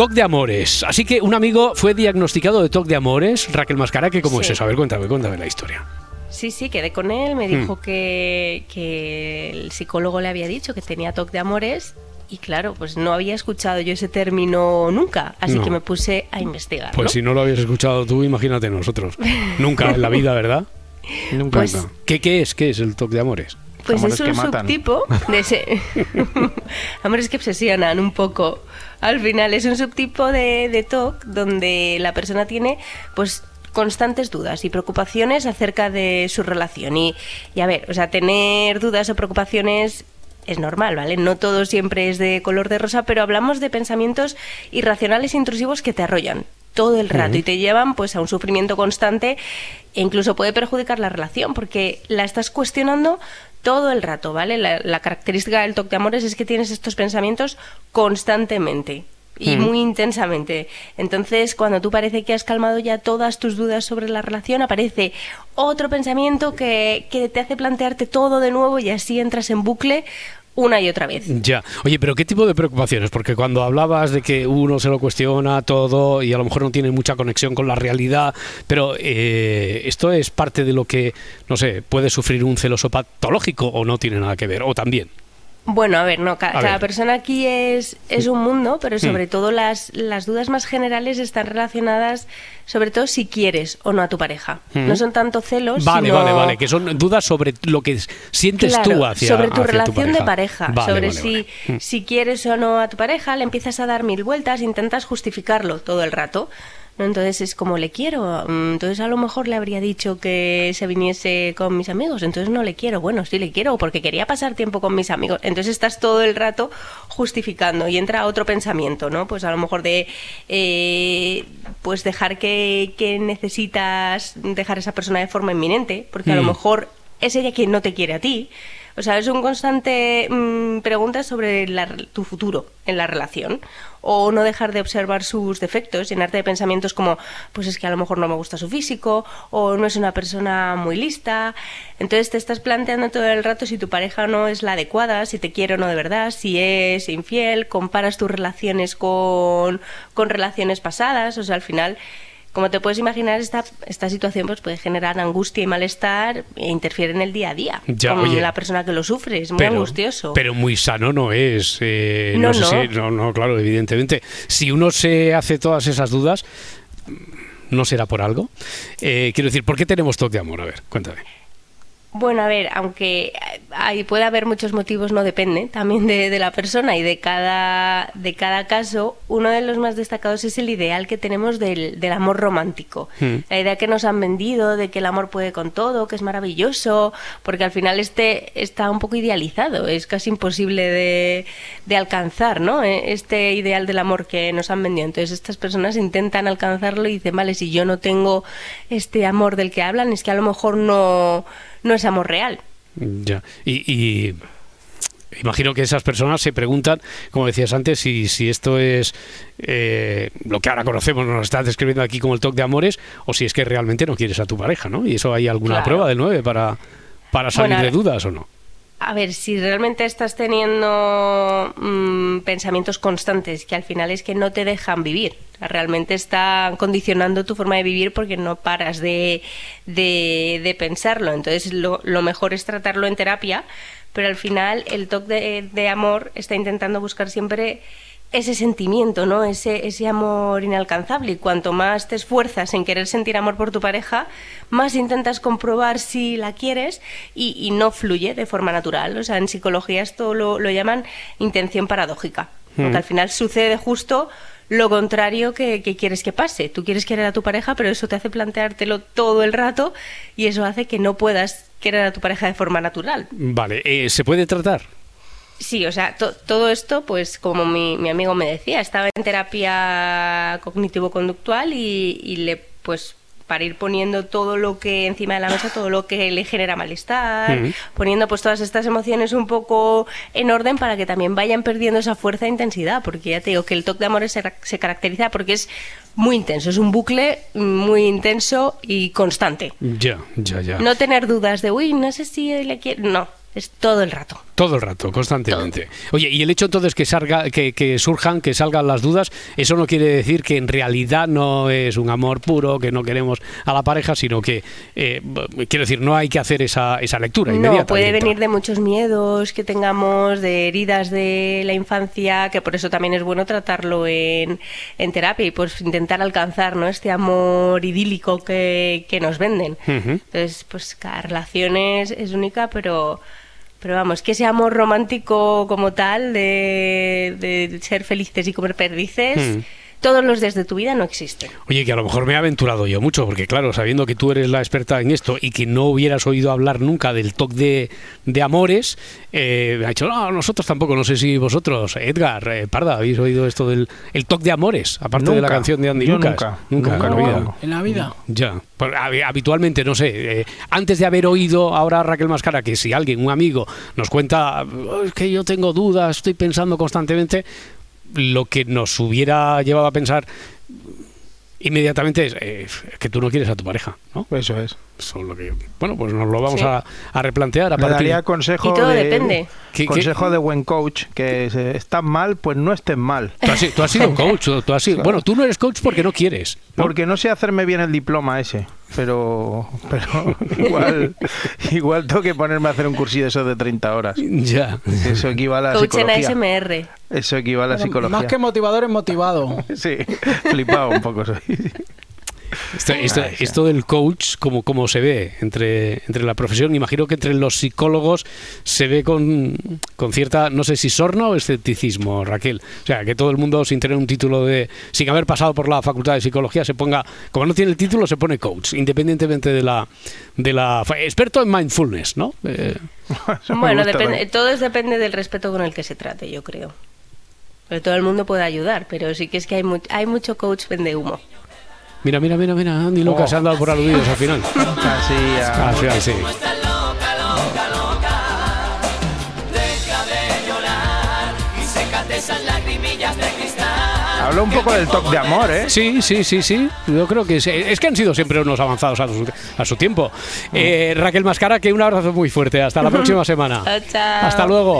TOC de amores. Así que un amigo fue diagnosticado de TOC de amores. Raquel Mascara, que ¿cómo es eso? A ver, cuéntame, cuéntame la historia. Sí, sí, quedé con él, me Mm. dijo que, que el psicólogo le había dicho que tenía TOC de amores y claro, pues no había escuchado yo ese término nunca, así No. que me puse a investigar. Pues ¿no? si no lo habías escuchado tú, imagínate nosotros. Nunca en la vida, ¿verdad? Nunca. Pues- nunca. ¿Qué, qué es? ¿Qué es el TOC de amores? Pues Amores es un subtipo de ese. Amores que obsesionan un poco. Al final es un subtipo de, de TOC donde la persona tiene, pues constantes dudas y preocupaciones acerca de su relación. Y, y a ver, o sea, tener dudas o preocupaciones es normal, ¿vale? No todo siempre es de color de rosa, pero hablamos de pensamientos irracionales e intrusivos que te arrollan todo el rato y te llevan pues a un sufrimiento constante e incluso puede perjudicar la relación porque la estás cuestionando todo el rato, ¿vale? La, la característica del toque de amores es que tienes estos pensamientos constantemente y muy intensamente. Entonces, cuando tú parece que has calmado ya todas tus dudas sobre la relación, aparece otro pensamiento que, que te hace plantearte todo de nuevo y así entras en bucle una y otra vez. Ya. Oye, pero ¿qué tipo de preocupaciones? Porque cuando hablabas de que uno se lo cuestiona todo y a lo mejor no tiene mucha conexión con la realidad, pero eh, esto es parte de lo que, no sé, puede sufrir un celoso patológico o no tiene nada que ver, o también. Bueno, a ver, no, ca- A cada ver. persona aquí es, es un mundo, pero sobre todo las, las dudas más generales están relacionadas, sobre todo si quieres o no a tu pareja. No son tanto celos, Vale, sino- vale, vale, que son dudas sobre lo que sientes Claro, tú hacia sobre tu hacia relación de pareja, Vale, sobre vale, si, vale. Mm. si quieres o no a tu pareja, le empiezas a dar mil vueltas, intentas justificarlo todo el rato. ¿No? Entonces es como le quiero, mm, entonces a lo mejor le habría dicho que se viniese con mis amigos, entonces no le quiero, bueno, sí le quiero porque quería pasar tiempo con mis amigos, entonces estás todo el rato justificando y entra otro pensamiento, ¿no? Pues a lo mejor de eh, pues dejar que, que necesitas dejar a esa persona de forma inminente, porque a lo Mm. mejor es ella quien no te quiere a ti. O sea, es un constante mm, pregunta sobre la- tu futuro en la relación. O no dejar de observar sus defectos, llenarte de pensamientos como, pues es que a lo mejor no me gusta su físico, o no es una persona muy lista. Entonces te estás planteando todo el rato si tu pareja no es la adecuada, si te quiere o no de verdad, si es infiel, comparas tus relaciones con, con relaciones pasadas. O sea, al final como te puedes imaginar, esta, esta situación pues, puede generar angustia y malestar e interfiere en el día a día Ya, con oye, la persona que lo sufre. Es muy pero, angustioso. Pero muy sano no es. eh, no, No, sé no. si- no, no, claro, evidentemente. Si uno se hace todas esas dudas, ¿no será por algo? Eh, quiero decir, ¿por qué tenemos toque de amor? A ver, cuéntame. Bueno, a ver, aunque hay, puede haber muchos motivos, no depende también de, de la persona y de cada, de cada caso. Uno de los más destacados es el ideal que tenemos del, del amor romántico. Hmm. La idea que nos han vendido de que el amor puede con todo, que es maravilloso, porque al final este está un poco idealizado, es casi imposible de, de alcanzar, ¿no? Eh, Este ideal del amor que nos han vendido. Entonces estas personas intentan alcanzarlo y dicen, vale, si yo no tengo este amor del que hablan, es que a lo mejor no, no es amor real. Ya. Y, y imagino que esas personas se preguntan, como decías antes, si, si esto es eh, lo que ahora conocemos, nos estás describiendo aquí como el toque de amores, o si es que realmente no quieres a tu pareja, ¿no? Y eso hay alguna Claro. prueba del 9 para, para salir Bueno, de dudas o no. A ver, si realmente estás teniendo mm, pensamientos constantes que al final es que no te dejan vivir, realmente están condicionando tu forma de vivir porque no paras de, de, de pensarlo. Entonces lo, lo mejor es tratarlo en terapia, pero al final el toque de, de amor está intentando buscar siempre ese sentimiento, ¿no? Ese, ese amor inalcanzable. Y cuanto más te esfuerzas en querer sentir amor por tu pareja, más intentas comprobar si la quieres y, y no fluye de forma natural. O sea, en psicología esto lo, lo llaman intención paradójica. Porque al final sucede justo lo contrario que, que quieres que pase. Tú quieres querer a tu pareja, pero eso te hace planteártelo todo el rato y eso hace que no puedas querer a tu pareja de forma natural. Vale, eh, ¿se puede tratar? Sí, o sea, to- todo esto, pues como mi, mi amigo me decía, estaba en terapia cognitivo-conductual y, y le, pues, para ir poniendo todo lo que encima de la mesa, todo lo que le genera malestar, poniendo pues todas estas emociones un poco en orden para que también vayan perdiendo esa fuerza e intensidad, porque ya te digo que el toque de amor se, se caracteriza porque es muy intenso, es un bucle muy intenso y constante. Ya, ya, ya. No tener dudas de, uy, no sé si le quiero. No, Es todo el rato. Todo el rato, constantemente. Oye, y el hecho entonces que, salga, que, que, surjan, que salgan las dudas, eso no quiere decir que en realidad no es un amor puro, que no queremos a la pareja, sino que, eh, quiero decir, no hay que hacer esa, esa lectura inmediata. No, puede venir de muchos miedos que tengamos, de heridas de la infancia, que por eso también es bueno tratarlo en, en terapia y pues intentar alcanzar ¿no? este amor idílico que, que nos venden. Entonces, pues cada relación es, es única, pero pero vamos, que ese amor romántico como tal, de, ser felices y comer perdices, hmm. Todos los días de tu vida no existen. Oye, que a lo mejor me he aventurado yo mucho, porque claro, sabiendo que tú eres la experta en esto y que no hubieras oído hablar nunca del toque de, amores, eh, me ha dicho, no, nosotros tampoco, no sé si vosotros, Edgar, eh, Parda, habéis oído esto del el toque de amores, aparte de la canción de Andy Lucas. Nunca, nunca, nunca en la vida. Ya. Pues, habitualmente, no sé, eh, antes de haber oído ahora Raquel Mascara, que si alguien, un amigo, nos cuenta oh, es que yo tengo dudas, estoy pensando constantemente, lo que nos hubiera llevado a pensar inmediatamente es eh, que tú no quieres a tu pareja, ¿no? Eso es. bueno, pues nos lo vamos a, replantear. A Me daría consejo y todo de, depende. consejo de buen coach, que si estás mal, pues no estés mal. Tú has, sido coach, tú has sido, bueno, tú no eres coach porque no quieres. Porque no sé hacerme bien el diploma ese pero, pero igual, igual tengo que ponerme a hacer un cursillo de eso de 30 horas. Ya. Eso equivale a Coach psicología. en ASMR. Eso equivale a psicología. Más que motivador es motivado. sí, flipado un poco soy. Esto, del coach, como, como se ve entre, entre la profesión, imagino que entre los psicólogos se ve con, con cierta, no sé si sorna o escepticismo, Raquel. O sea, que todo el mundo sin tener un título de, sin haber pasado por la facultad de psicología, se ponga, como no tiene el título, se pone coach, independientemente de la, de la experto en mindfulness, ¿no? Eh, bueno, depende, todo depende del respeto con el que se trate, yo creo. Pero todo el mundo puede ayudar, pero sí que es que hay, hay mucho coach vende humo. Mira, mira, mira, mira, Andy Lucas se han dado por aludidos al final. Casi Al final, sí. Habla un poco del toque de amor, ¿eh? Sí, sí, sí, sí. Yo creo que es, es que han sido siempre unos avanzados a su, a su tiempo. Eh, Raquel Mascara, que un abrazo muy fuerte. Hasta la próxima semana. Chao. Hasta luego.